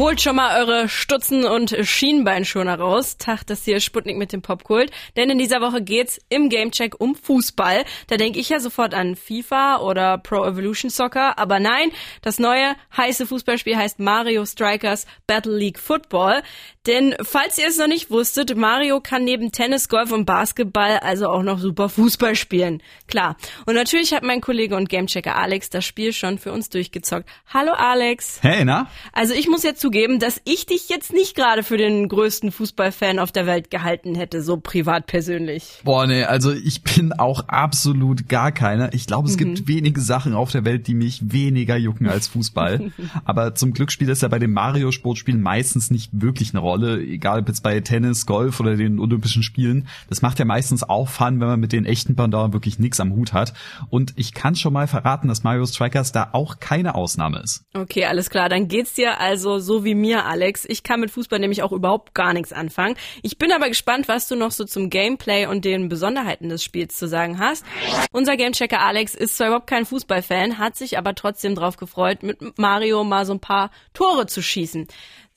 Holt schon mal eure Stutzen und Schienbeinschoner raus. Tag, das hier Sputnik mit dem Popkult. Denn in dieser Woche geht's im Gamecheck um Fußball. Da denke ich ja sofort an FIFA oder Pro Evolution Soccer. Aber nein, das neue heiße Fußballspiel heißt Mario Strikers Battle League Football. Denn falls ihr es noch nicht wusstet, Mario kann neben Tennis, Golf und Basketball also auch noch super Fußball spielen. Klar. Und natürlich hat mein Kollege und Gamechecker Alex das Spiel schon für uns durchgezockt. Hallo Alex. Hey, na? Also ich muss jetzt zugeben, dass ich dich jetzt nicht gerade für den größten Fußballfan auf der Welt gehalten hätte, so privat persönlich. Boah, nee, also ich bin auch absolut gar keiner. Ich glaube, es mhm. gibt wenige Sachen auf der Welt, die mich weniger jucken als Fußball. Aber zum Glück spielt es ja bei den Mario-Sportspielen meistens nicht wirklich eine Rolle, egal ob jetzt bei Tennis, Golf oder den Olympischen Spielen. Das macht ja meistens auch Fun, wenn man mit den echten Pandaren wirklich nichts am Hut hat. Und ich kann schon mal verraten, dass Mario Strikers da auch keine Ausnahme ist. Okay, alles klar. Dann geht's dir also so wie mir, Alex. Ich kann mit Fußball nämlich auch überhaupt gar nichts anfangen. Ich bin aber gespannt, was du noch so zum Gameplay und den Besonderheiten des Spiels zu sagen hast. Unser Gamechecker Alex ist zwar überhaupt kein Fußballfan, hat sich aber trotzdem drauf gefreut, mit Mario mal so ein paar Tore zu schießen.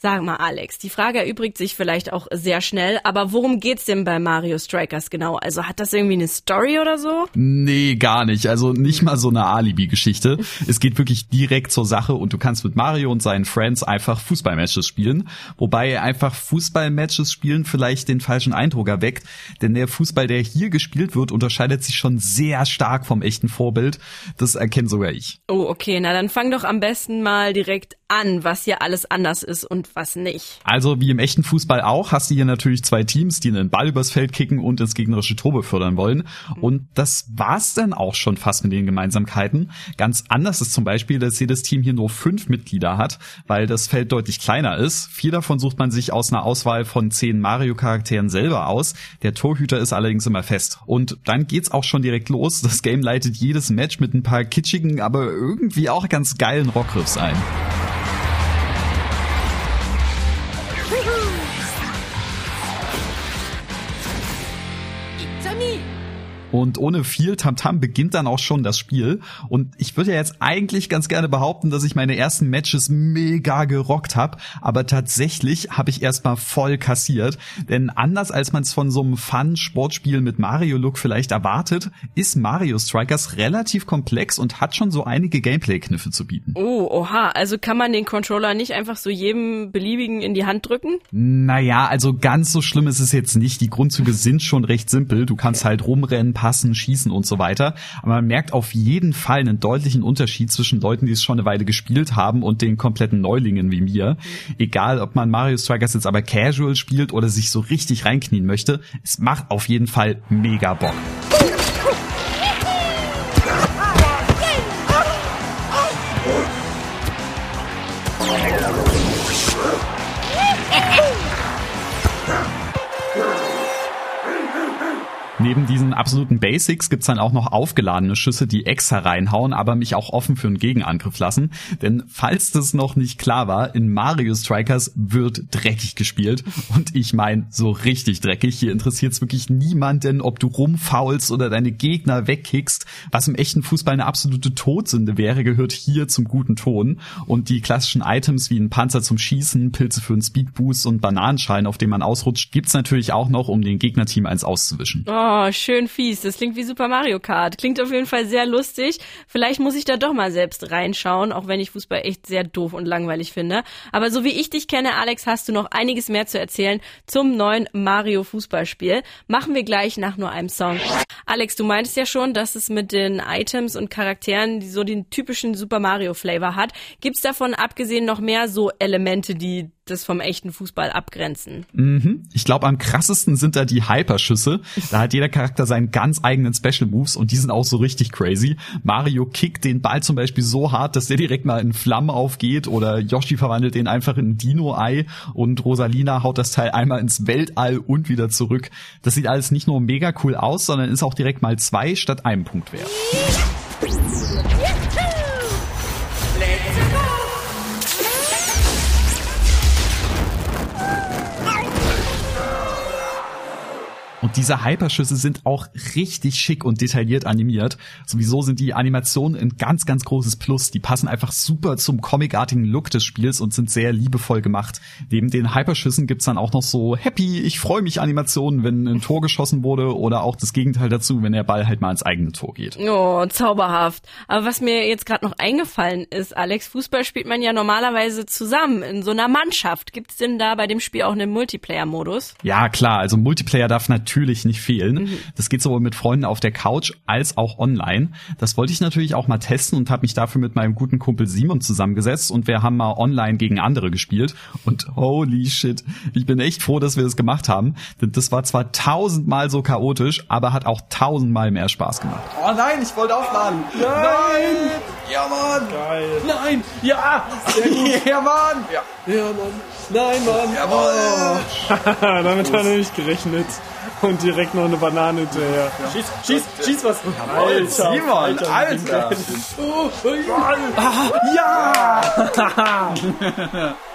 Sag mal, Alex, die Frage erübrigt sich vielleicht auch sehr schnell, aber worum geht's denn bei Mario Strikers genau? Also hat das irgendwie eine Story oder so? Nee, gar nicht. Also nicht mal so eine Alibi-Geschichte. es geht wirklich direkt zur Sache und du kannst mit Mario und seinen Friends einfach Fußballmatches spielen. Wobei einfach Fußballmatches spielen vielleicht den falschen Eindruck erweckt, denn der Fußball, der hier gespielt wird, unterscheidet sich schon sehr stark vom echten Vorbild. Das erkennt sogar ich. Oh, okay. Na dann fang doch am besten mal direkt an, was hier alles anders ist und was nicht. Also wie im echten Fußball auch, hast du hier natürlich zwei Teams, die einen Ball übers Feld kicken und ins gegnerische Tor befördern wollen. Und das war's dann auch schon fast mit den Gemeinsamkeiten. Ganz anders ist zum Beispiel, dass jedes Team hier nur fünf Mitglieder hat, weil das Feld deutlich kleiner ist. Vier davon sucht man sich aus einer Auswahl von zehn Mario-Charakteren selber aus. Der Torhüter ist allerdings immer fest. Und dann geht's auch schon direkt los. Das Game leitet jedes Match mit ein paar kitschigen, aber irgendwie auch ganz geilen Rockriffs ein. 你。Und ohne viel Tamtam beginnt dann auch schon das Spiel. Und ich würde ja jetzt eigentlich ganz gerne behaupten, dass ich meine ersten Matches mega gerockt habe. Aber tatsächlich habe ich erstmal voll kassiert. Denn anders als man es von so einem Fun-Sportspiel mit Mario-Look vielleicht erwartet, ist Mario Strikers relativ komplex und hat schon so einige Gameplay-Kniffe zu bieten. Oh, oha. Also kann man den Controller nicht einfach so jedem beliebigen in die Hand drücken? Naja, also ganz so schlimm ist es jetzt nicht. Die Grundzüge sind schon recht simpel. Du kannst halt rumrennen, passen, schießen und so weiter. Aber man merkt auf jeden Fall einen deutlichen Unterschied zwischen Leuten, die es schon eine Weile gespielt haben und den kompletten Neulingen wie mir. Egal, ob man Mario Strikers jetzt aber casual spielt oder sich so richtig reinknien möchte, es macht auf jeden Fall mega Bock. Neben diesen absoluten Basics gibt's dann auch noch aufgeladene Schüsse, die extra reinhauen, aber mich auch offen für einen Gegenangriff lassen. Denn falls das noch nicht klar war, in Mario Strikers wird dreckig gespielt. Und ich meine, so richtig dreckig. Hier interessiert's wirklich niemanden, ob du rumfaulst oder deine Gegner wegkickst. Was im echten Fußball eine absolute Todsünde wäre, gehört hier zum guten Ton. Und die klassischen Items wie ein Panzer zum Schießen, Pilze für einen Speedboost und Bananenschalen, auf dem man ausrutscht, gibt's natürlich auch noch, um den Gegnerteam eins auszuwischen. Oh. Oh, schön fies. Das klingt wie Super Mario Kart. Klingt auf jeden Fall sehr lustig. Vielleicht muss ich da doch mal selbst reinschauen, auch wenn ich Fußball echt sehr doof und langweilig finde. Aber so wie ich dich kenne, Alex, hast du noch einiges mehr zu erzählen zum neuen Mario Fußballspiel. Machen wir gleich nach nur einem Song. Alex, du meintest ja schon, dass es mit den Items und Charakteren die so den typischen Super Mario Flavor hat. Gibt's davon abgesehen noch mehr so Elemente, die das vom echten Fußball abgrenzen. Mhm. Ich glaube, am krassesten sind da die Hyperschüsse. Da hat jeder Charakter seinen ganz eigenen Special Moves und die sind auch so richtig crazy. Mario kickt den Ball zum Beispiel so hart, dass der direkt mal in Flammen aufgeht oder Yoshi verwandelt den einfach in ein Dino-Ei und Rosalina haut das Teil einmal ins Weltall und wieder zurück. Das sieht alles nicht nur mega cool aus, sondern ist auch direkt mal zwei statt einem Punkt wert. Diese Hyperschüsse sind auch richtig schick und detailliert animiert. Sowieso sind die Animationen ein ganz, ganz großes Plus. Die passen einfach super zum comicartigen Look des Spiels und sind sehr liebevoll gemacht. Neben den Hyperschüssen gibt's dann auch noch so Happy, ich freue mich Animationen, wenn ein Tor geschossen wurde oder auch das Gegenteil dazu, wenn der Ball halt mal ins eigene Tor geht. Oh, zauberhaft. Aber was mir jetzt gerade noch eingefallen ist, Alex, Fußball spielt man ja normalerweise zusammen in so einer Mannschaft. Gibt's denn da bei dem Spiel auch einen Multiplayer-Modus? Ja, klar. Also Multiplayer darf natürlich nicht fehlen. Mhm. Das geht sowohl mit Freunden auf der Couch als auch online. Das wollte ich natürlich auch mal testen und habe mich dafür mit meinem guten Kumpel Simon zusammengesetzt und wir haben mal online gegen andere gespielt. Und holy shit, ich bin echt froh, dass wir das gemacht haben. Denn das war zwar tausendmal so chaotisch, aber hat auch tausendmal mehr Spaß gemacht. Oh nein, ich wollte aufladen. Nein! nein. Ja, Mann! Geil! Nein! Ja! Sehr gut! ja, Mann! Ja. ja, Mann! Nein, Mann! Jawohl! Oh. Damit hat er nicht gerechnet. Und direkt noch eine Banane hinterher. Ja. Schieß, schieß, schieß was! Alter, Simon, Alter! Alter. Oh, ja!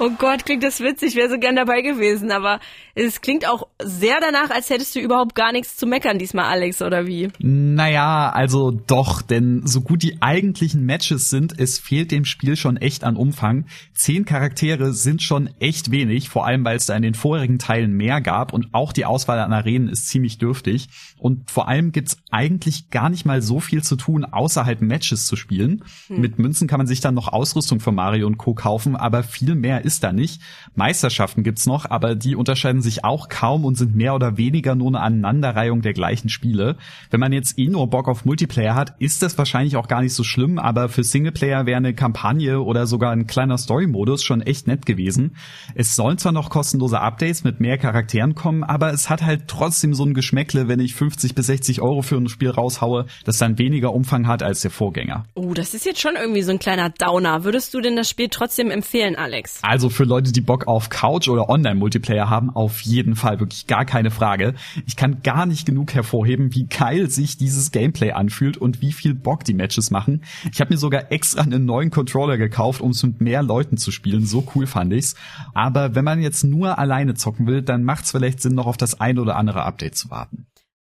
Oh Gott, klingt das witzig, wäre so gern dabei gewesen, aber es klingt auch sehr danach, als hättest du überhaupt gar nichts zu meckern diesmal, Alex, oder wie? Naja, also doch, denn so gut die eigentlichen Matches sind, es fehlt dem Spiel schon echt an Umfang. Zehn Charaktere sind schon echt wenig, vor allem weil es da in den vorherigen Teilen mehr gab und auch die Auswahl an Arenen ist ziemlich dürftig. Und vor allem gibt's eigentlich gar nicht mal so viel zu tun, außerhalb Matches zu spielen. Hm. Mit Münzen kann man sich dann noch Ausrüstung für Mario und Co. kaufen, aber viel mehr ist da nicht. Meisterschaften gibt's noch, aber die unterscheiden sich auch kaum und sind mehr oder weniger nur eine Aneinanderreihung der gleichen Spiele. Wenn man jetzt eh nur Bock auf Multiplayer hat, ist das wahrscheinlich auch gar nicht so schlimm, aber für Singleplayer wäre eine Kampagne oder sogar ein kleiner Story-Modus schon echt nett gewesen. Es sollen zwar noch kostenlose Updates mit mehr Charakteren kommen, aber es hat halt trotzdem so ein Geschmäckle, wenn ich 50 bis 60 Euro für ein Spiel raushaue, das dann weniger Umfang hat als der Vorgänger. Oh, das ist jetzt schon irgendwie so ein kleiner Downer. Würdest du denn das Spiel trotzdem empfehlen, Alex? Also für Leute, die Bock auf Couch oder Online-Multiplayer haben, auf jeden Fall wirklich gar keine Frage. Ich kann gar nicht genug hervorheben, wie geil sich dieses Gameplay anfühlt und wie viel Bock die Matches machen. Ich habe mir sogar extra einen neuen Controller gekauft, um es mit mehr Leuten zu spielen. So cool fand ich's. Aber wenn man jetzt nur alleine zocken will, dann macht's vielleicht Sinn, noch auf das ein oder andere Update zu warten.